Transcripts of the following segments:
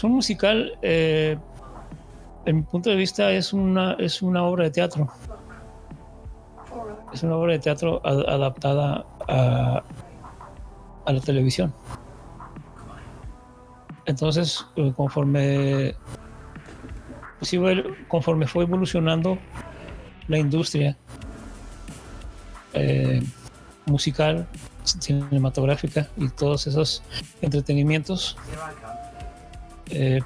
Pues un musical, eh, en mi punto de vista, es una, es una obra de teatro. Es una obra de teatro adaptada a, a la televisión. Entonces, eh, conforme, pues conforme fue evolucionando la industria eh, musical, cinematográfica y todos esos entretenimientos, eh,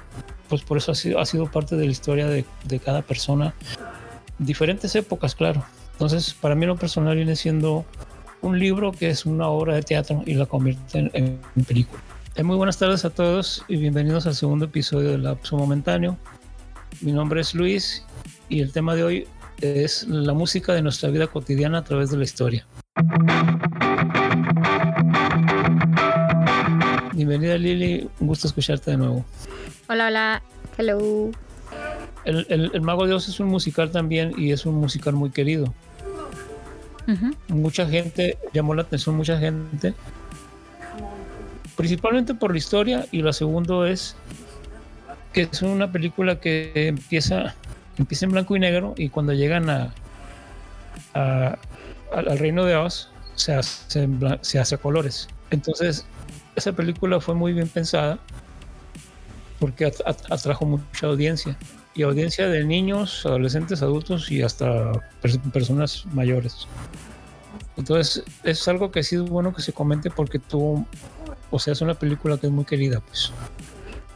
pues por eso ha sido, ha sido parte de la historia de, cada persona. Diferentes épocas, claro. Entonces, para mí lo personal viene siendo un libro que es una obra de teatro y la convierte en, película. Eh, muy buenas tardes a todos y bienvenidos al segundo episodio de Lapso Momentáneo. Mi nombre es Luis y el tema de hoy es la música de nuestra vida cotidiana a través de la historia. Bienvenida Lili, un gusto escucharte de nuevo. Hola, hola, hello. El, Mago de Oz es un musical también y es un musical muy querido. Mucha gente, llamó la atención mucha gente, principalmente por la historia y lo segundo es que es una película que empieza, empieza en blanco y negro y cuando llegan a, al reino de Oz se hace, se hace colores. Entonces, esa película fue muy bien pensada porque atrajo mucha audiencia y audiencia de niños, adolescentes, adultos y hasta personas mayores. Entonces es algo que sí es bueno que se comente porque tuvo, o sea, es una película que es muy querida, pues.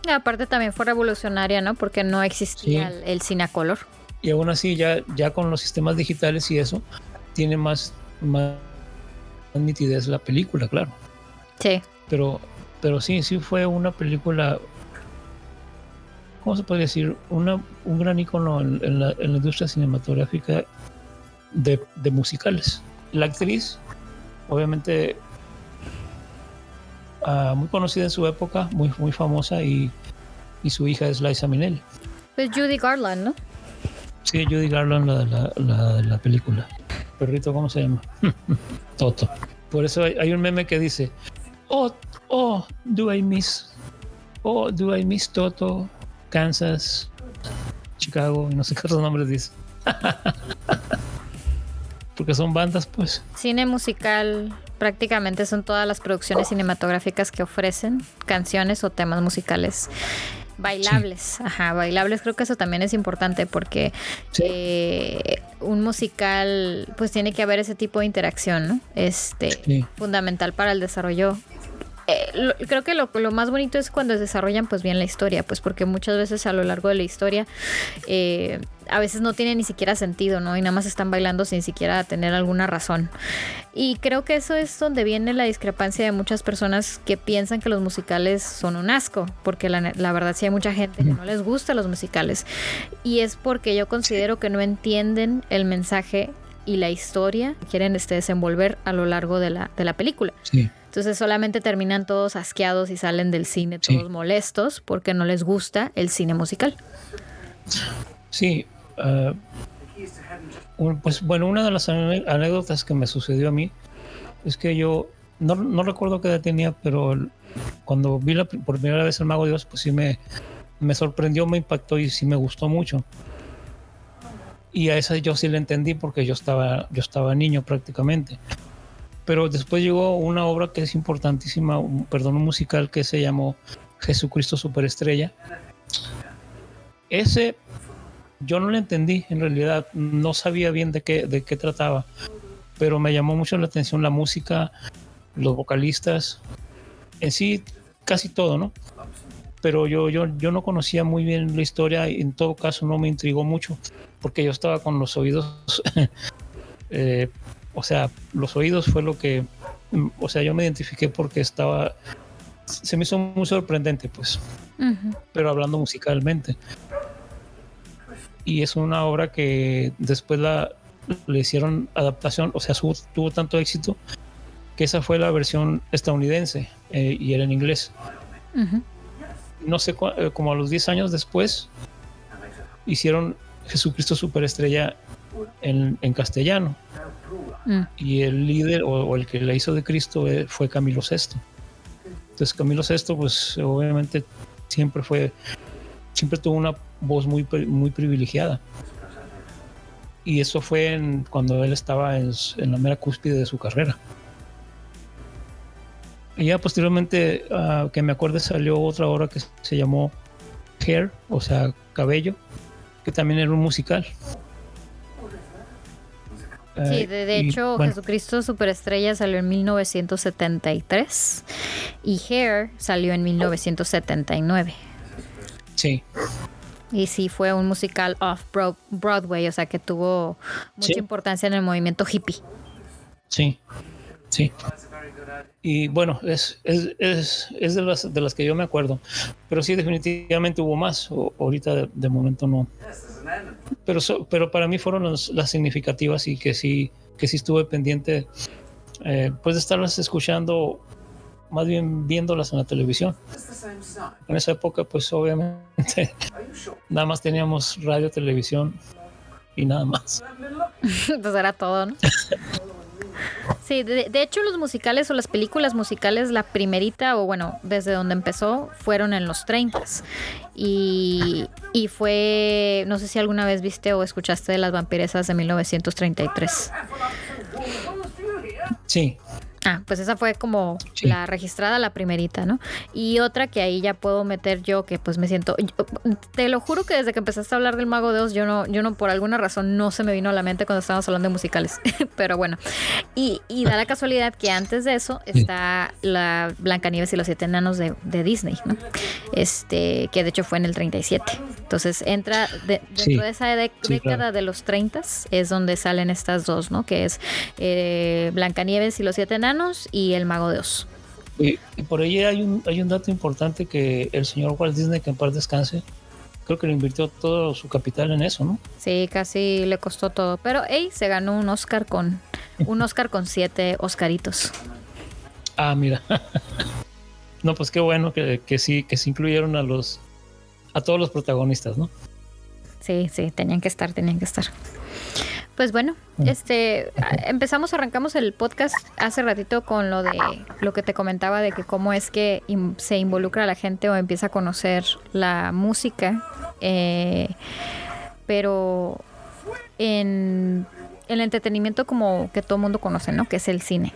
Y aparte también fue revolucionaria, ¿no? Porque no existía el, cine a color. Y aún así ya, ya con los sistemas digitales y eso, tiene más, más nitidez la película, claro. Sí. Pero, pero sí, sí fue una película ¿cómo se puede decir? Una, un gran icono en, la, industria cinematográfica de, musicales. La actriz, obviamente, ah, muy conocida en su época, muy, muy famosa, y, su hija es Liza Minnelli. Es Judy Garland, ¿no? Sí, Judy Garland, la de la, película. Perrito, ¿cómo se llama? Toto. Por eso hay, hay, un meme que dice, oh, oh, do I miss, oh, do I miss Toto? Kansas, Chicago, y no sé qué otros nombres dice. Porque son bandas, pues. Cine musical, prácticamente son todas las producciones cinematográficas que ofrecen canciones o temas musicales bailables. Ajá, bailables. Creo que eso también es importante porque eh, un musical, pues tiene que haber ese tipo de interacción, ¿no? Este, fundamental para el desarrollo eh, creo que lo, más bonito es cuando desarrollan pues bien la historia, pues porque muchas veces a lo largo de la historia eh, a veces no tiene ni siquiera sentido, ¿no? Y nada más están bailando sin siquiera tener alguna razón. Y creo que eso es donde viene la discrepancia de muchas personas que piensan que los musicales son un asco, porque la, verdad sí hay mucha gente que no les gusta los musicales. Y es porque yo considero que no entienden el mensaje y la historia que quieren este, desenvolver a lo largo de la, de la película. Sí. Entonces solamente terminan todos asqueados y salen del cine todos molestos porque no les gusta el cine musical. Sí. Ah, pues bueno, una de las anécdotas que me sucedió a mí es que yo no, recuerdo qué edad tenía, pero cuando vi la, por primera vez el Mago de Dios, pues sí me, me sorprendió, me impactó y sí me gustó mucho. Y a esa yo sí la entendí porque yo estaba, yo estaba niño prácticamente pero después llegó una obra que es importantísima, perdón, un musical que se llamó Jesucristo Superestrella. Ese yo no lo entendí, en realidad no sabía bien de qué, de qué trataba, pero me llamó mucho la atención la música, los vocalistas, en sí casi todo, ¿no? Pero yo, yo, yo no conocía muy bien la historia y en todo caso no me intrigó mucho, porque yo estaba con los oídos eh, o sea, los oídos fue lo que, o sea, yo me identifiqué porque estaba, se me hizo muy sorprendente, pues, pero hablando musicalmente. Y es una obra que después la, le hicieron adaptación, o sea, tuvo tanto éxito que esa fue la versión estadounidense eh, y era en inglés. No sé, eh, como a los 10 años después, hicieron Jesucristo Superestrella en, en castellano. Mm. Y el líder o, el que la hizo de Cristo fue Camilo VI. Entonces Camilo VI, pues obviamente siempre fue, siempre tuvo una voz muy, muy privilegiada. Y eso fue cuando él estaba en, la mera cúspide de su carrera. Y ya posteriormente, ah, que me acuerdo, salió otra obra que se llamó Hair, o sea, cabello, que también era un musical. Sí, de, hecho, Jesucristo Superestrella salió en 1973 y Hair salió en 1979. Sí. Y sí, fue un musical off Broadway, o sea que tuvo mucha importancia en el movimiento hippie. Sí, sí. Y bueno, es, es, es, de, las, de las que yo me acuerdo. Pero sí, definitivamente hubo más. ahorita de momento no, pero, pero para mí fueron las significativas y que sí, que sí estuve pendiente eh, pues de estarlas escuchando, más bien viéndolas en la televisión. En esa época pues obviamente nada más teníamos radio, televisión y nada más. Entonces era todo, ¿no? Sí, de, hecho los musicales o las películas musicales, la primerita o bueno, desde donde empezó, fueron en los 30 y, y fue, no sé si alguna vez viste o escuchaste de las vampiresas de 1933. Sí. Pues esa fue como la registrada, la primerita, ¿no? Y otra que ahí ya puedo meter yo, que pues me siento, te lo juro que desde que empezaste a hablar del Mago de Oz, yo no, yo no por alguna razón no se me vino a la mente cuando estábamos hablando de musicales, pero bueno. Y, y, da la casualidad que antes de eso está la Blancanieves y los siete enanos de, Disney, ¿no? Este, que de hecho fue en el 37. Entonces entra dentro de esa década de los 30 es donde salen estas dos, ¿no? Que es eh, Blancanieves y los siete enanos y El Mago de Oz. Y, por ahí hay un, hay un dato importante que el señor Walt Disney, que en paz descanse, creo que le invirtió todo su capital en eso, ¿no? Sí, casi le costó todo. Pero, hey, se ganó un Oscar con un Oscar con siete Oscaritos. Ah, mira. no, pues qué bueno que, que sí, que se incluyeron a los a todos los protagonistas, ¿no? Sí, sí, tenían que estar, tenían que estar. Pues bueno, mm. este empezamos, arrancamos el podcast hace ratito con lo de lo que te comentaba de que cómo es que se involucra la gente o empieza a conocer la música, eh, pero en el entretenimiento como que todo el mundo conoce, ¿no? Que es el cine.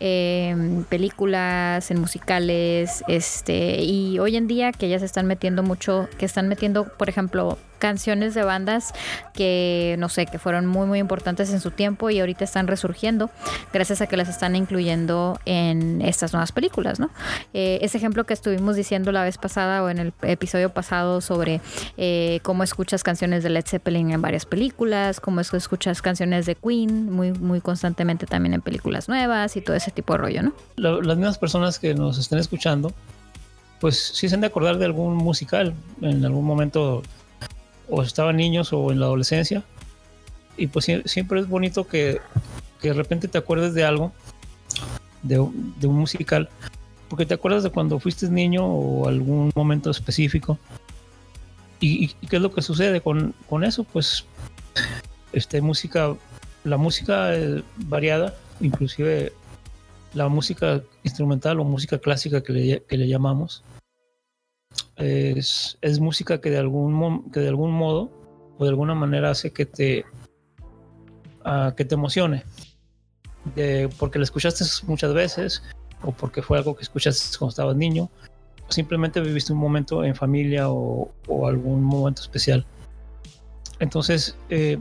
Eh, películas, en musicales, este, y hoy en día que ya se están metiendo mucho, que están metiendo, por ejemplo, canciones de bandas que no sé, que fueron muy muy importantes en su tiempo y ahorita están resurgiendo gracias a que las están incluyendo en estas nuevas películas, ¿no? Eh, ese ejemplo que estuvimos diciendo la vez pasada o en el episodio pasado sobre eh, cómo escuchas canciones de Led Zeppelin en varias películas, cómo escuchas canciones de Queen muy muy constantemente también en películas nuevas y todo ese tipo de rollo, ¿no? las mismas personas que nos estén escuchando pues sí se han de acordar de algún musical en algún momento o estaban niños o en la adolescencia. Y pues siempre es bonito que, de repente te acuerdes de algo, de, un musical, porque te acuerdas de cuando fuiste niño o algún momento específico. ¿Y, qué es lo que sucede con, eso? Pues este, música, la música variada, inclusive la música instrumental o música clásica que le, que le llamamos, es, música que de, algún, que de algún modo o de alguna manera hace que te, uh, que te emocione. Porque la escuchaste muchas veces o porque fue algo que escuchaste cuando estabas niño o simplemente viviste un momento en familia o, o algún momento especial. Entonces, eh,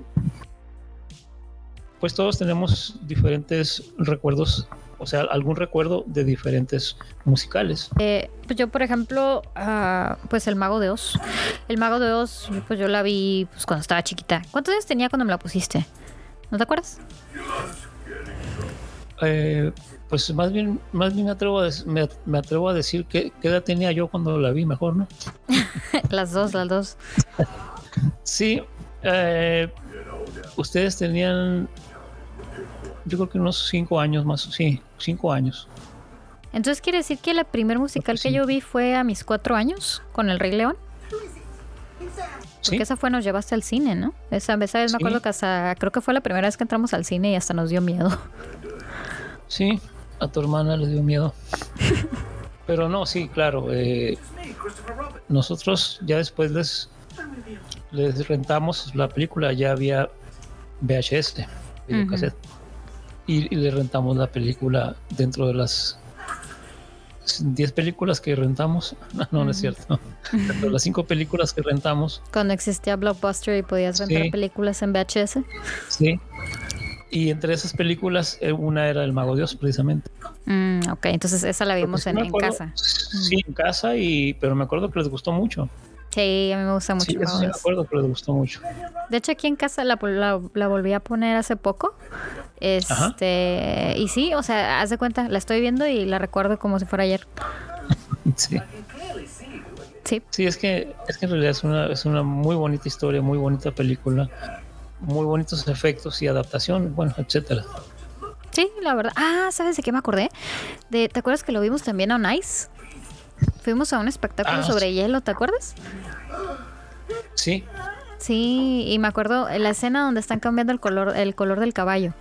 pues todos tenemos diferentes recuerdos o sea, algún recuerdo de diferentes musicales. Eh, pues yo, por ejemplo, uh, pues El Mago de Oz. El Mago de Oz, pues yo la vi pues, cuando estaba chiquita. ¿Cuántos años tenía cuando me la pusiste? ¿No te acuerdas? Eh, pues más bien, más bien me atrevo a, me, atrevo a decir que qué edad tenía yo cuando la vi, mejor, ¿no? las dos, las dos. sí, eh, ustedes tenían yo creo que unos cinco años más, sí, cinco años. Entonces quiere decir que la primer musical que yo vi fue a mis cuatro años con El Rey León. Porque esa fue, nos llevaste al cine, ¿no? Esa, vez me acuerdo que hasta, creo que fue la primera vez que entramos al cine y hasta nos dio miedo. Sí, a tu hermana le dio miedo. Pero no, sí, claro. Eh, nosotros ya después les, les rentamos la película, ya había VHS, videocassette, y, y le rentamos la película dentro de las 10 películas que rentamos. No, no, es cierto. Dentro de las 5 películas que rentamos. Cuando existía Blockbuster y podías rentar películas en VHS. Sí. Y entre esas películas, eh, una era El Mago Dios, precisamente. Mm, ok, entonces esa la vimos en, casa. Sí, en casa, y, pero me acuerdo que les gustó mucho. Sí, a mí me gusta mucho. Sí, me acuerdo les gustó mucho. De hecho, aquí en casa la, la, volví a poner hace poco. Este, y sí, o sea, haz de cuenta, la estoy viendo y la recuerdo como si fuera ayer. sí. Sí. Sí, es que, es que en realidad es una, es una muy bonita historia, muy bonita película, muy bonitos efectos y adaptación, bueno, etcétera. Sí, la verdad. Ah, ¿sabes de qué me acordé? De, ¿Te acuerdas que lo vimos también a Nice? Fuimos a un espectáculo ah, sobre hielo, ¿te acuerdas? Sí. Sí, y me acuerdo la escena donde están cambiando el color, el color del caballo.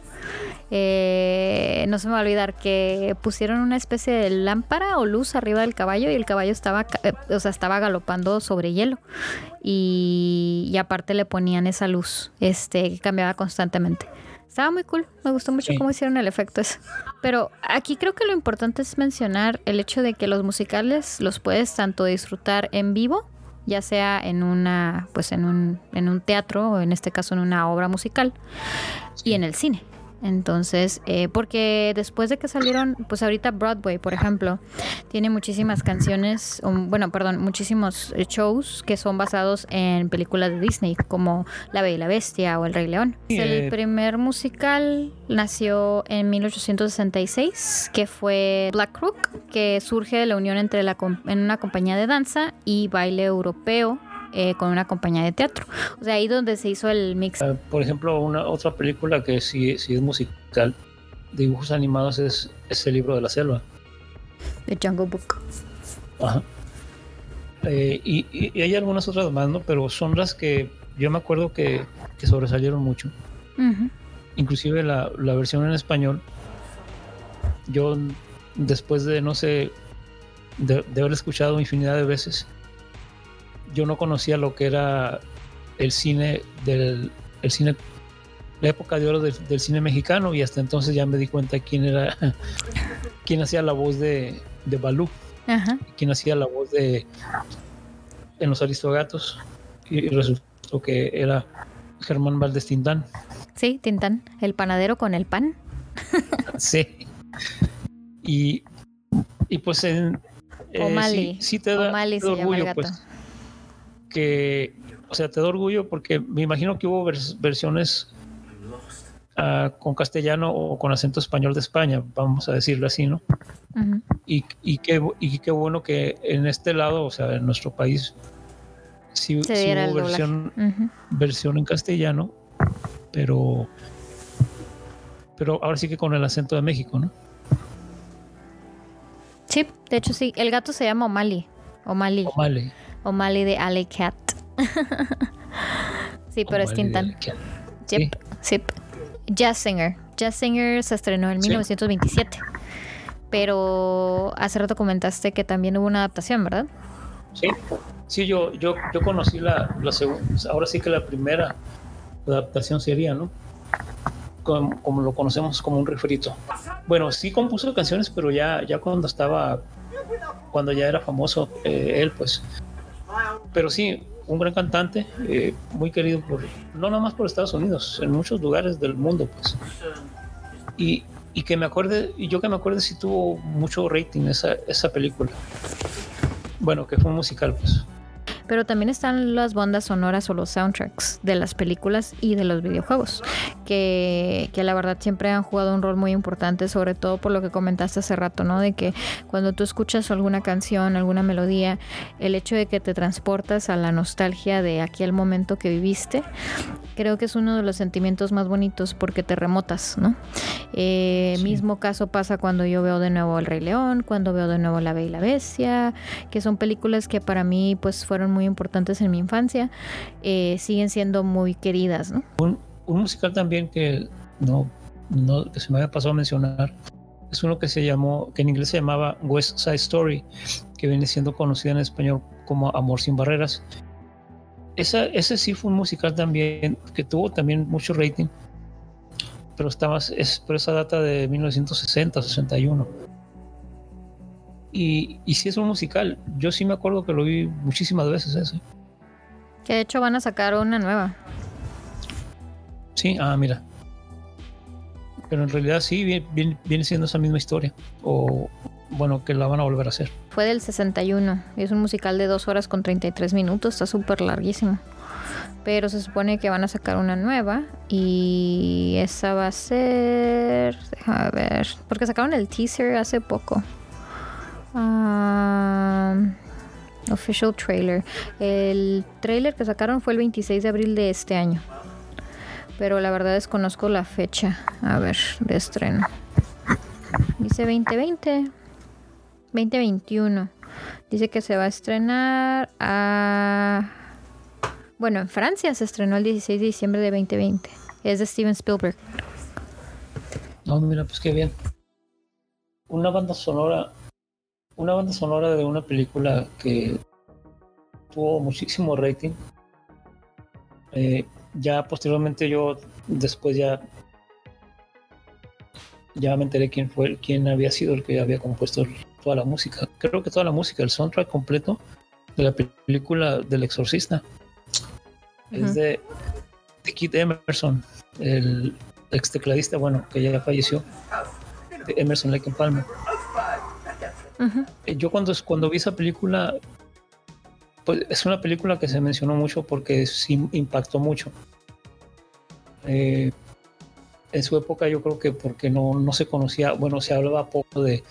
Eh, no se me va a olvidar que pusieron una especie de lámpara o luz arriba del caballo y el caballo estaba, eh, o sea, estaba galopando sobre hielo y, y, aparte le ponían esa luz, este, que cambiaba constantemente. Estaba muy cool, me gustó mucho cómo hicieron el efecto ese. Pero aquí creo que lo importante es mencionar el hecho de que los musicales los puedes tanto disfrutar en vivo, ya sea en una, pues en un, en un teatro o en este caso en una obra musical, y en el cine. Entonces, eh, porque después de que salieron, pues ahorita Broadway, por ejemplo, tiene muchísimas canciones, bueno, perdón, muchísimos shows que son basados en películas de Disney, como La Bella y la Bestia o El Rey León. El primer musical nació en 1866, que fue Black Crook, que surge de la unión entre la, en una compañía de danza y baile europeo eh, con una compañía de teatro. O sea, ahí donde se hizo el mix. Ah, por ejemplo, una otra película que sí, sí es musical, dibujos animados, es, ese El libro de la selva. The Jungle Book. Ajá. Eh, y, hay algunas otras más, ¿no? Pero son las que yo me acuerdo que, sobresalieron mucho. Inclusive la, la versión en español, yo después de, no sé, de, de haber escuchado infinidad de veces, yo no conocía lo que era el cine del el cine la época de oro del, cine mexicano y hasta entonces ya me di cuenta quién era quién hacía la voz de, de Balú quién hacía la voz de en los Aristogatos y resultó que era Germán Valdés Tintán. Sí Tintán el panadero con el pan. Sí. Y, y pues en eh, sí, te da, orgullo pues que, o sea, te da orgullo porque me imagino que hubo versiones ah, con castellano o con acento español de España, vamos a decirlo así, ¿no? y, y, qué, y qué bueno que en este lado, o sea, en nuestro país, sí, hubo versión, versión en castellano, pero, pero ahora sí que con el acento de México, ¿no? Sí, de hecho sí, el gato se llama O'Malley. O'Malley. O'Malley. O'Malley de Alley Cat. sí, pero es Tintan. Sí. sí. Jazz Singer. Jazz Singer se estrenó en 1927. Pero hace rato comentaste que también hubo una adaptación, ¿verdad? Sí, sí, yo, yo, yo conocí la, la segunda, ahora sí que la primera adaptación sería, ¿no? Como, lo conocemos como un refrito. Bueno, sí compuso canciones, pero ya, ya cuando estaba, cuando ya era famoso eh, él, pues pero sí, un gran cantante, eh, muy querido por, no nada más por Estados Unidos, en muchos lugares del mundo, pues. Y, y que me acuerde, y yo que me acuerde si tuvo mucho rating esa, esa película. Bueno, que fue un musical, pues. Pero también están las bandas sonoras o los soundtracks de las películas y de los videojuegos, que, que la verdad siempre han jugado un rol muy importante, sobre todo por lo que comentaste hace rato, ¿no? De que cuando tú escuchas alguna canción, alguna melodía, el hecho de que te transportas a la nostalgia de aquel momento que viviste, creo que es uno de los sentimientos más bonitos porque te remotas, ¿no? Eh, mismo caso pasa cuando yo veo de nuevo El Rey León, cuando veo de nuevo La Bella y la Bestia, que son películas que para mí pues fueron muy importantes en mi infancia, eh, siguen siendo muy queridas. ¿no? Un, musical también que no, no se me había pasado a mencionar es uno que se llamó, que en inglés se llamaba West Side Story, que viene siendo conocida en español como Amor sin Barreras. Esa, ese sí fue un musical también que tuvo también mucho rating, pero está más, es por esa data de 1960, 61. Y, y sí es un musical. Yo sí me acuerdo que lo vi muchísimas veces ese. Que de hecho van a sacar una nueva. Sí, ah, mira. Pero en realidad sí, viene, viene siendo esa misma historia. O bueno, que la van a volver a hacer. Fue del 61 y es un musical de 2 horas con 33 minutos, está súper larguísimo. Pero se supone que van a sacar una nueva y esa va a ser... A ver, porque sacaron el teaser hace poco. Ah, official trailer. El trailer que sacaron fue el 26 de abril de este año. Pero la verdad desconozco la fecha. A ver, de estreno. Dice 2020. 2021. Dice que se va a estrenar a... Bueno, en Francia se estrenó el 16 de diciembre de 2020. Es de Steven Spielberg. No, mira, pues qué bien. Una banda sonora, una banda sonora de una película que tuvo muchísimo rating. Eh, ya posteriormente yo después ya ya me enteré quién fue quién había sido el que había compuesto toda la música. Creo que toda la música, el soundtrack completo de la película del exorcista es de, de Keith Emerson, el ex tecladista, bueno, que ya falleció, de Emerson Lake Palmer. Yo cuando, cuando vi esa película, pues es una película que se mencionó mucho porque sí impactó mucho. Eh, en su época yo creo que porque no, no se conocía, bueno, se hablaba poco de,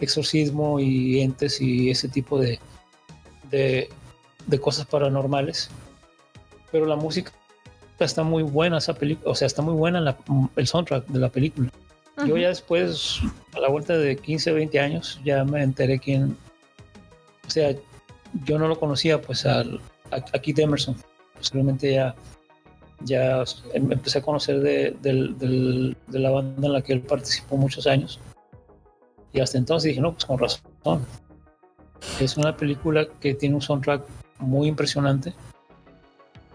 exorcismo y entes y ese tipo de, de, cosas paranormales. Pero la música está muy buena, esa película, o sea, está muy buena el soundtrack de la película. Yo ya después, a la vuelta de 15, 20 años, ya me enteré quién, o sea, yo no lo conocía, pues al, a, Keith Emerson. Posiblemente ya, ya empecé a conocer de, de la banda en la que él participó muchos años y hasta entonces dije, no, pues con razón. Es una película que tiene un soundtrack muy impresionante.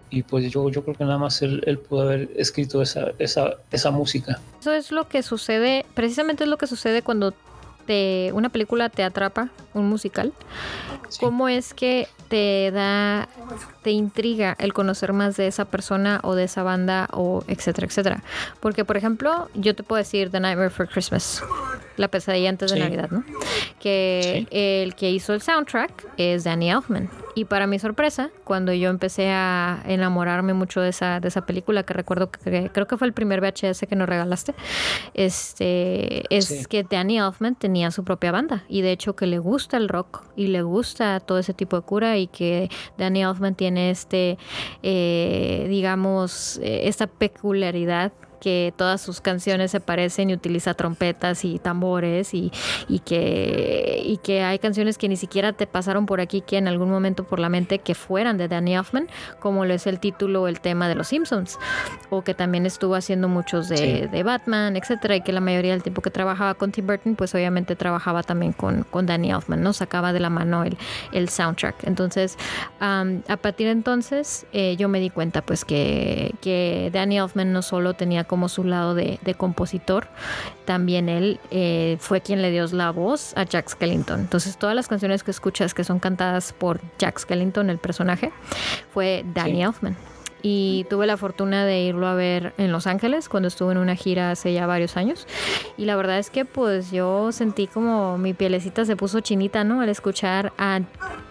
Y pues yo, yo creo que nada más él, él pudo haber escrito esa, esa, esa música. Eso es lo que sucede, precisamente es lo que sucede cuando te, una película te atrapa, un musical. ¿Cómo es que te da, te intriga el conocer más de esa persona o de esa banda o etcétera, etcétera? Porque, por ejemplo, yo te puedo decir The Nightmare for Christmas, la pesadilla antes de Navidad, ¿no? Que el que hizo el soundtrack es Danny Elfman. Y para mi sorpresa, cuando yo empecé a enamorarme mucho de esa, de esa película, que recuerdo que, creo que fue el primer VHS que nos regalaste, este, es que Danny Elfman tenía su propia banda. Y de hecho que le gusta el rock y le gusta todo ese tipo de cura y que Danny Elfman tiene este, eh, digamos, eh, esta peculiaridad que todas sus canciones se parecen y utiliza trompetas y tambores y, que, y que hay canciones que ni siquiera te pasaron por aquí que en algún momento por la mente que fueran de Danny Elfman, como lo es el título o el tema de Los Simpsons, o que también estuvo haciendo muchos de, Batman, etcétera, y que la mayoría del tiempo que trabajaba con Tim Burton, pues obviamente trabajaba también con, con Danny Elfman, ¿no? Sacaba de la mano el, el soundtrack. Entonces, a partir de entonces, eh, yo me di cuenta pues que, que Danny Elfman no solo tenía como como su lado de, compositor, también él eh, fue quien le dio la voz a Jack Skellington. Entonces todas las canciones que escuchas que son cantadas por Jack Skellington, el personaje, fue Danny Elfman y tuve la fortuna de irlo a ver en Los Ángeles cuando estuve en una gira hace ya varios años y la verdad es que pues yo sentí como mi pielecita se puso chinita, ¿no? Al escuchar a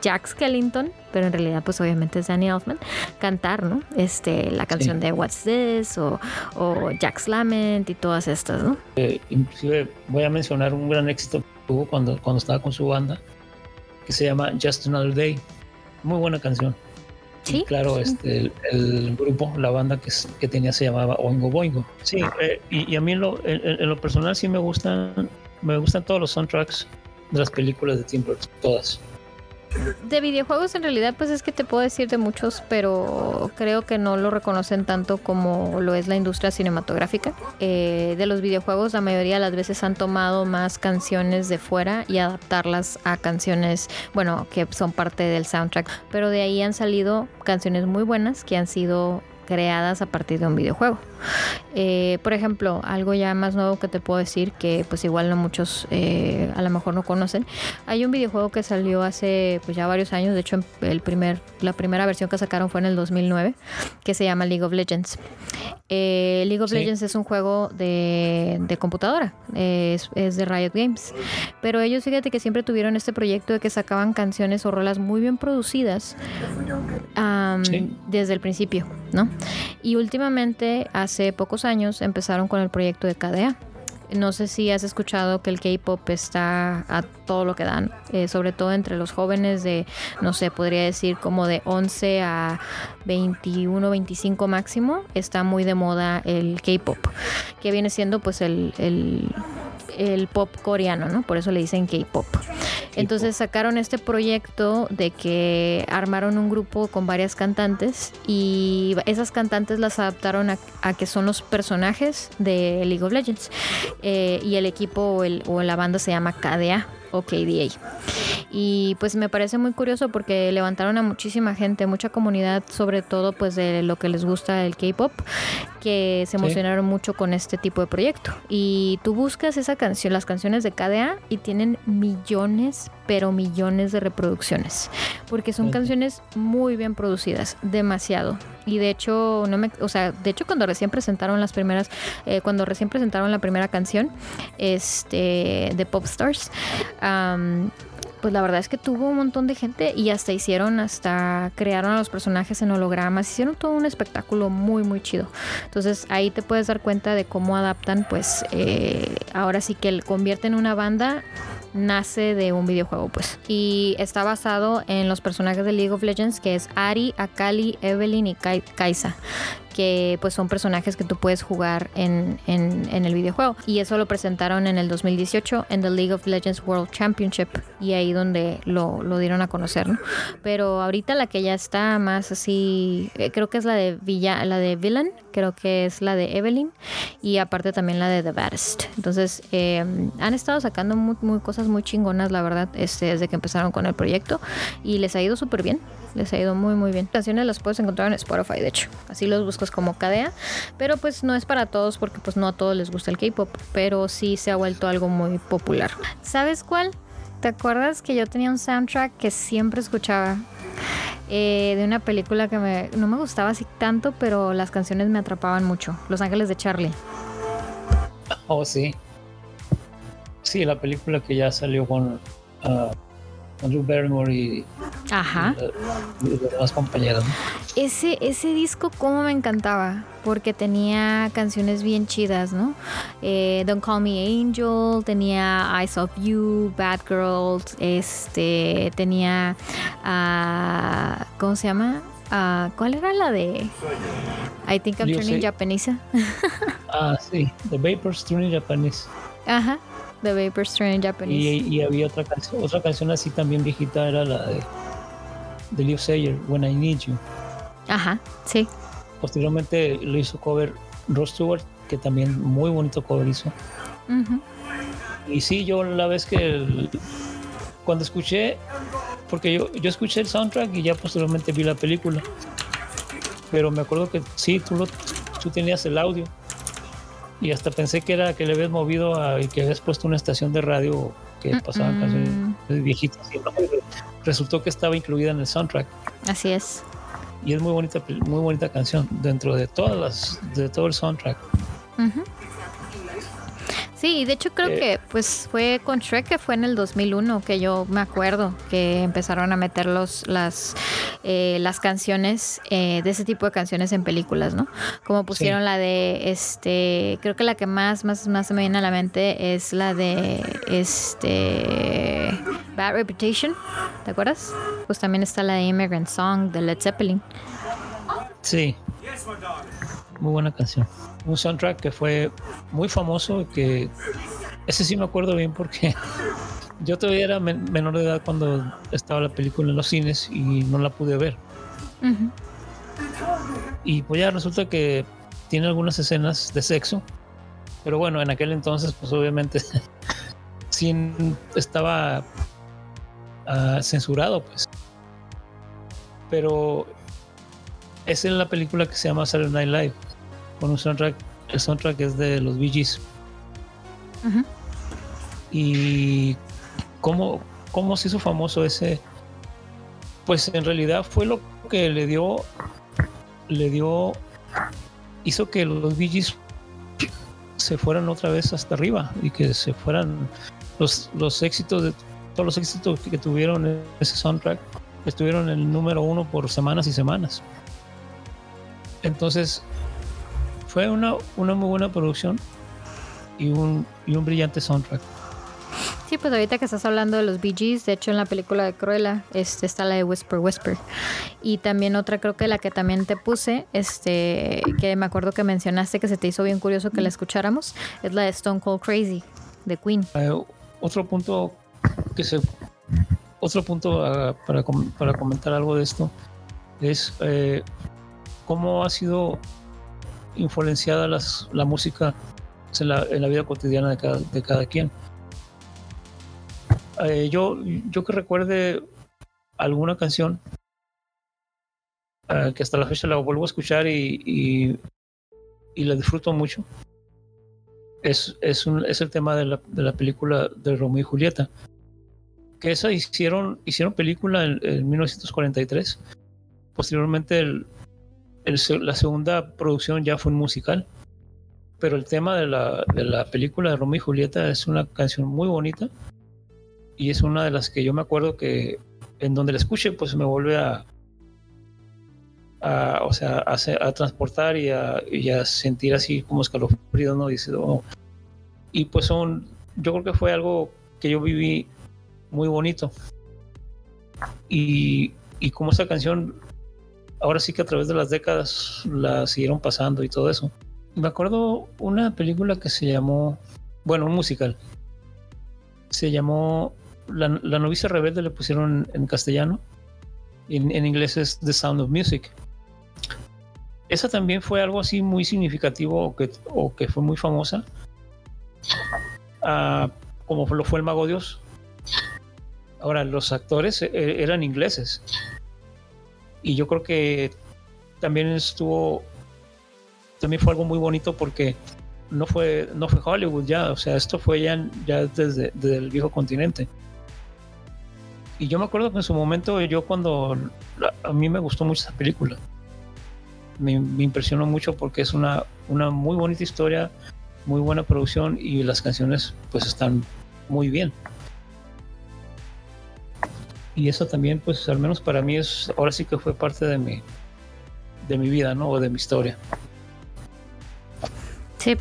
Jack Skellington, pero en realidad pues obviamente es Danny Elfman, cantar, ¿no? Este, la canción de What's This o, Jack's Lament y todas estas, ¿no? Eh, inclusive voy a mencionar un gran éxito que tuvo cuando, cuando estaba con su banda que se llama Just Another Day. Muy buena canción. ¿Sí? claro, este, el, grupo, la banda que, que, tenía se llamaba Oingo Boingo. Sí, eh, y, a mí en lo, en, lo, personal sí me gustan, me gustan todos los soundtracks de las películas de Tim Burton, todas. De videojuegos en realidad pues es que te puedo decir de muchos, pero creo que no lo reconocen tanto como lo es la industria cinematográfica. Eh, de los videojuegos la mayoría de las veces han tomado más canciones de fuera y adaptarlas a canciones, bueno, que son parte del soundtrack, pero de ahí han salido canciones muy buenas que han sido creadas a partir de un videojuego. Eh, por ejemplo, algo ya más nuevo que te puedo decir que pues igual no muchos eh, a lo mejor no conocen. Hay un videojuego que salió hace pues ya varios años, de hecho el primer, la primera versión que sacaron fue en el 2009, que se llama League of Legends. Eh, League of Legends es un juego de, computadora, es, de Riot Games, pero ellos fíjate que siempre tuvieron este proyecto de que sacaban canciones o rolas muy bien producidas desde el principio, ¿no? Y últimamente hace pocos años empezaron con el proyecto de KDA. No sé si has escuchado que el K-pop está a todo lo que dan, eh, sobre todo entre los jóvenes de, no sé, podría decir como de 11 a 21, 25 máximo, está muy de moda el K-pop, que viene siendo pues el el pop coreano, ¿no? Por eso le dicen K-pop. Entonces sacaron este proyecto de que armaron un grupo con varias cantantes y esas cantantes las adaptaron a, que son los personajes de League of Legends. Eh, y el equipo o, o la banda se llama KDA o KDA. Y pues me parece muy curioso porque levantaron a muchísima gente, mucha comunidad, sobre todo pues de lo que les gusta el K-pop, que se emocionaron mucho con este tipo de proyecto. Y tú buscas esa canción, las canciones de KDA y tienen millones, pero millones de reproducciones, porque son canciones muy bien producidas, demasiado. Y de hecho, no me, o sea, de hecho cuando recién presentaron las primeras, eh, cuando recién presentaron la primera canción, este, de Popstars, pues la verdad es que tuvo un montón de gente y hasta hicieron, hasta crearon a los personajes en hologramas, hicieron todo un espectáculo muy, muy chido. Entonces ahí te puedes dar cuenta de cómo adaptan, pues eh, ahora sí que convierten una banda nace de un videojuego, pues. Y está basado en los personajes de League of Legends, que es Ari, Akali, Evelyn y Kaisa que pues son personajes que tú puedes jugar en, en, el videojuego. Y eso lo presentaron en el 2018 en The League of Legends World Championship y ahí donde lo, lo dieron a conocer, ¿no? Pero ahorita la que ya está más así, eh, creo que es la de Villa, la de Villain, creo que es la de Evelyn y aparte también la de The Baddest. Entonces eh, han estado sacando muy, muy cosas muy chingonas, la verdad, este, desde que empezaron con el proyecto y les ha ido súper bien. Les ha ido muy muy bien. Canciones las puedes encontrar en Spotify, de hecho. Así los buscas como KDA. Pero pues no es para todos porque pues no a todos les gusta el K-pop. Pero sí se ha vuelto algo muy popular. ¿Sabes cuál? ¿Te acuerdas que yo tenía un soundtrack que siempre escuchaba? Eh, de una película que me, no me gustaba así tanto, pero las canciones me atrapaban mucho. Los Ángeles de Charlie. Oh, sí. Sí, la película que ya salió con, uh, Drew Barrymore y, Ajá. los demás compañeros. Ese, ese disco como me encantaba, porque tenía canciones bien chidas, ¿no? Eh, Don't Call Me Angel, tenía Eyes of You, Bad Girls, este, tenía, uh, ¿cómo se llama? Uh, ¿Cuál era la de? I think I'm turning Japanese. ah, sí, The Vapors Turning Japanese. Ajá. The Vapor Strain Japanese. Y, había otra canción, otra canción así también viejita, era la de, de Liv Sayer, When I Need You. Ajá, sí. Posteriormente lo hizo cover Ross Stewart, que también muy bonito cover hizo. Y sí, yo la vez que cuando escuché, porque yo, yo escuché el soundtrack y ya posteriormente vi la película. Pero me acuerdo que sí, tú, lo, tú tenías el audio y hasta pensé que era que le habías movido a, y que habías puesto una estación de radio que pasaba canciones viejitas y resultó que estaba incluida en el soundtrack. Así es. Y es muy bonita, muy bonita canción dentro de todas las, de todo el soundtrack. Sí, de hecho creo eh. que pues fue con Shrek que fue en el 2001 que yo me acuerdo que empezaron a meter los, las, eh, las canciones eh, de ese tipo de canciones en películas, ¿no? Como pusieron la de este, creo que la que más, más, más me viene a la mente es la de este Bad Reputation, ¿te acuerdas? Pues también está la de Immigrant Song de Led Zeppelin. Sí. Muy buena canción un soundtrack que fue muy famoso que ese sí me acuerdo bien porque yo todavía era menor de edad cuando estaba la película en los cines y no la pude ver. Y pues ya resulta que tiene algunas escenas de sexo, pero bueno, en aquel entonces pues obviamente sin estaba ah, censurado pues. Pero es en la película que se llama Saturday Night Live, con un soundtrack, el soundtrack es de los Bee Gees. Y cómo, cómo se hizo famoso ese, pues en realidad fue lo que le dio, le dio, hizo que los Bee Gees se fueran otra vez hasta arriba y que se fueran los, los éxitos de todos los éxitos que tuvieron ese soundtrack estuvieron en el número uno por semanas y semanas. Entonces, fue una, una muy buena producción y un, y un brillante soundtrack. Sí, pues ahorita que estás hablando de los Bee Gees, de hecho en la película de Cruella este, está la de Whisper Whisper. Y también otra creo que la que también te puse, este, que me acuerdo que mencionaste que se te hizo bien curioso que la escucháramos, es la de Stone Cold Crazy, de Queen. Eh, otro punto que se... Otro punto para, para, comentar algo de esto es eh, cómo ha sido influenciada las, la música en la, en la, vida cotidiana de cada, de cada quien. Eh, yo, yo que recuerde alguna canción eh, que hasta la fecha la vuelvo a escuchar y, y, y la disfruto mucho. Es, es, un, es el tema de la, de la, película de Romeo y Julieta. Que esa hicieron, hicieron película en, en 1943. Posteriormente el, la segunda producción ya fue un musical, pero el tema de la, de la película de Romeo y Julieta es una canción muy bonita y es una de las que yo me acuerdo que en donde la escuche pues me vuelve a, o sea, a, transportar y a, sentir así como escalofrío, ¿no? Dice, oh. Y pues son, yo creo que fue algo que yo viví muy bonito. Y, y como esa canción ahora sí que a través de las décadas la siguieron pasando y todo eso. Me acuerdo una película que se llamó, bueno, un musical. Se llamó La, novicia rebelde, le pusieron en castellano. En, en, inglés es The Sound of Music. Esa también fue algo así muy significativo o que, o que fue muy famosa. Uh, como lo fue el Mago Dios. Ahora, los actores eh, eran ingleses y yo creo que también estuvo también fue algo muy bonito porque no fue no fue Hollywood ya o sea esto fue ya, ya desde, el viejo continente. Y yo me acuerdo que en su momento yo cuando a mí me gustó mucho esa película. Me, me impresionó mucho porque es una una muy bonita historia muy buena producción y las canciones pues están muy bien y eso también, pues al menos para mí es, ahora sí que fue parte de mi, de mi vida, ¿no? O de mi historia. Sí.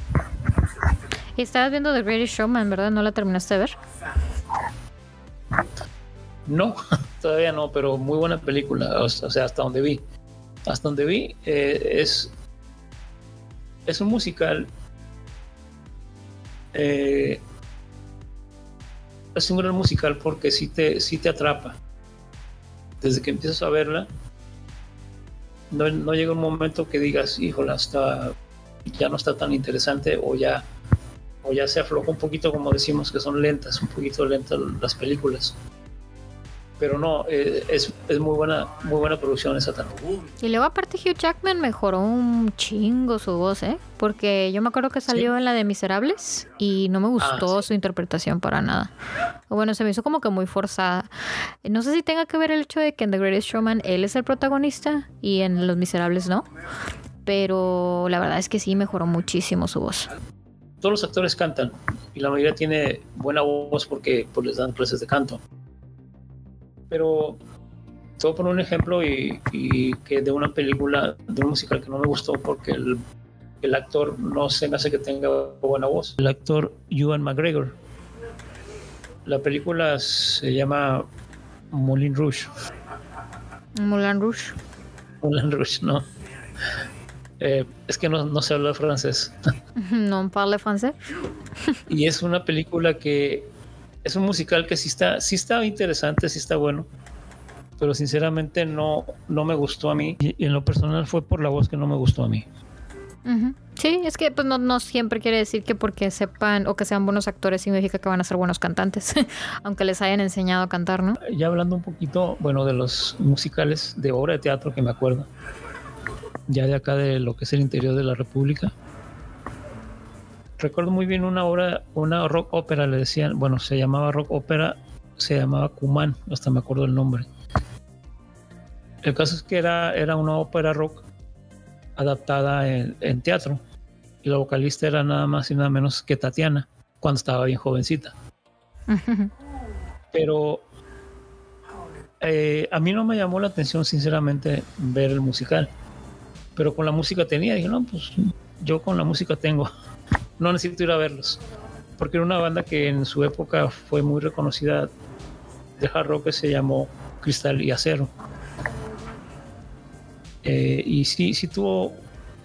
Y estabas viendo The Greatest Showman, ¿verdad? ¿No la terminaste de ver? No, todavía no, pero muy buena película, o sea, hasta donde vi. Hasta donde vi eh, es, es un musical eh, es un gran musical porque sí te, sí te atrapa. Desde que empiezas a verla, no, llega un momento que digas, híjola, está, ya no está tan interesante o ya, o ya se afloja un poquito, como decimos, que son lentas, un poquito lentas las películas pero no, eh, es, es, muy buena muy buena producción esa también. Y luego aparte Hugh Jackman mejoró un chingo su voz, ¿eh? Porque yo me acuerdo que salió en la de Miserables y no me gustó ah, su interpretación para nada. Bueno, se me hizo como que muy forzada. No sé si tenga que ver el hecho de que en The Greatest Showman él es el protagonista y en Los Miserables no. Pero la verdad es que sí mejoró muchísimo su voz. Todos los actores cantan y la mayoría tiene buena voz porque pues, les dan clases de canto pero todo por un ejemplo y, que de una película, de un musical que no me gustó porque el, el actor no se me hace que tenga buena voz. El actor Ewan McGregor. La película se llama Moulin Rouge. Moulin Rouge. Moulin Rouge, no. Eh, es que no, no se habla francés. No parle francés. y es una película que es un musical que sí está, sí está interesante, sí está bueno, pero sinceramente no, no me gustó a mí. Y, en lo personal fue por la voz que no me gustó a mí. Sí, es que pues no, no, siempre quiere decir que porque sepan o que sean buenos actores significa que van a ser buenos cantantes, aunque les hayan enseñado a cantar, ¿no? Ya hablando un poquito, bueno, de los musicales de obra de teatro que me acuerdo, ya de acá de lo que es el interior de la República. Recuerdo muy bien una obra, una rock ópera, le decían, bueno, se llamaba rock ópera, se llamaba Cumán, hasta me acuerdo el nombre. El caso es que era, era una ópera rock adaptada en, teatro. Y la vocalista era nada más y nada menos que Tatiana, cuando estaba bien jovencita. Pero eh, a mí no me llamó la atención, sinceramente, ver el musical. Pero con la música tenía, dije, no, pues yo con la música tengo. No necesito ir a verlos. Porque era una banda que en su época fue muy reconocida de hard rock que se llamó Cristal y Acero. Eh, y sí, sí tuvo,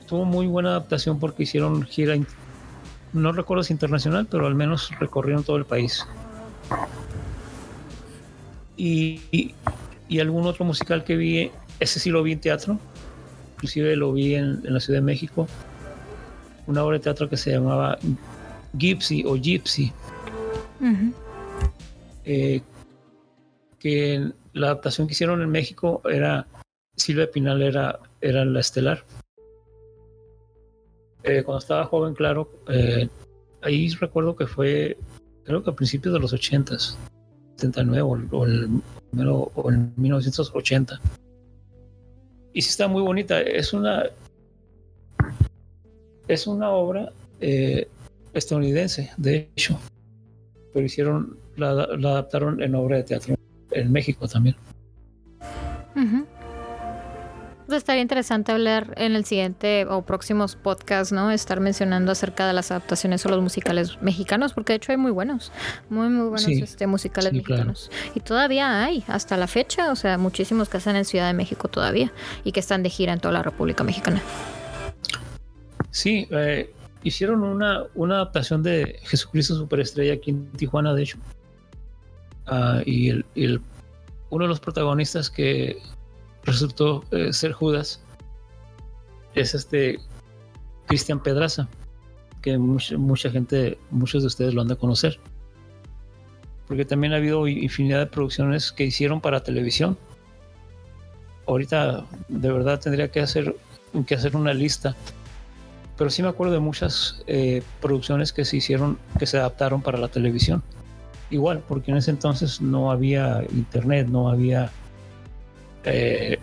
tuvo muy buena adaptación porque hicieron gira, no recuerdo si internacional, pero al menos recorrieron todo el país. Y, y, algún otro musical que vi, ese sí lo vi en teatro, inclusive lo vi en, la Ciudad de México, una obra de teatro que se llamaba Gypsy o Gypsy. Eh, que la adaptación que hicieron en México era Silvia Pinal era, era la estelar. Eh, cuando estaba joven, claro, eh, ahí recuerdo que fue, creo que a principios de los 80, 79 o, el, o en 1980. Y sí está muy bonita. Es una, es una obra eh, estadounidense, de hecho, pero hicieron, la, adaptaron en obra de teatro en México también. Pues estaría interesante hablar en el siguiente o próximos podcasts, ¿no? Estar mencionando acerca de las adaptaciones o los musicales mexicanos, porque de hecho hay muy buenos, muy, muy buenos este, musicales mexicanos. Y todavía hay, hasta la fecha, o sea, muchísimos que hacen en Ciudad de México todavía y que están de gira en toda la República Mexicana. Sí, eh, hicieron una, una adaptación de Jesucristo Superestrella aquí en Tijuana, de hecho. Ah, y el, uno de los protagonistas que resultó eh, ser Judas es este Cristian Pedraza, que mucha, gente, muchos de ustedes lo han de conocer. Porque también ha habido infinidad de producciones que hicieron para televisión. Ahorita de verdad tendría que hacer, que hacer una lista. Pero sí me acuerdo de muchas eh, producciones que se hicieron, que se adaptaron para la televisión. Igual, porque en ese entonces no había internet, no había eh,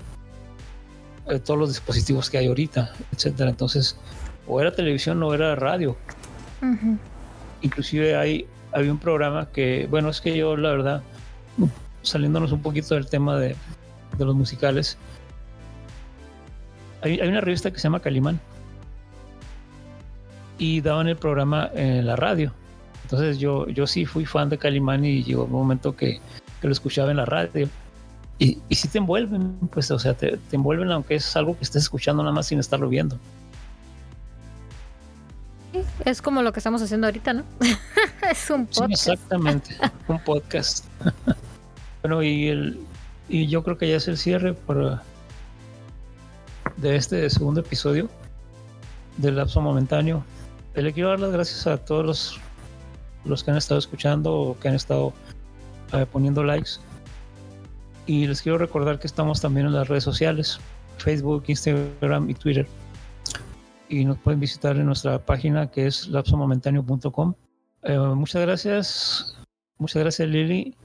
eh, todos los dispositivos que hay ahorita, etcétera. Entonces, o era televisión o era radio. Inclusive hay, había un programa que, bueno, es que yo la verdad, saliéndonos un poquito del tema de, de los musicales, hay, hay, una revista que se llama Calimán y daban el programa en la radio. Entonces yo, yo sí fui fan de Calimán y llegó un momento que, que lo escuchaba en la radio y, y si te envuelven, pues, o sea, te, envuelven aunque es algo que estés escuchando nada más sin estarlo viendo. Es como lo que estamos haciendo ahorita, ¿no? es un podcast. exactamente, un podcast. bueno, y, el, y yo creo que ya es el cierre para, de este segundo episodio del lapso momentáneo. Le quiero dar las gracias a todos los, los que han estado escuchando o que han estado eh, poniendo likes y les quiero recordar que estamos también en las redes sociales, Facebook, Instagram y Twitter. Y nos pueden visitar en nuestra página que es lapsomomentáneo.com. Eh, muchas gracias. Muchas gracias Lili.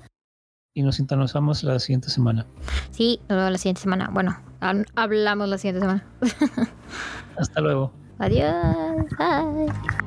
Y nos sintonizamos la siguiente semana. Sí, la siguiente semana. Bueno, hablamos la siguiente semana. Hasta luego. Adios. Bye.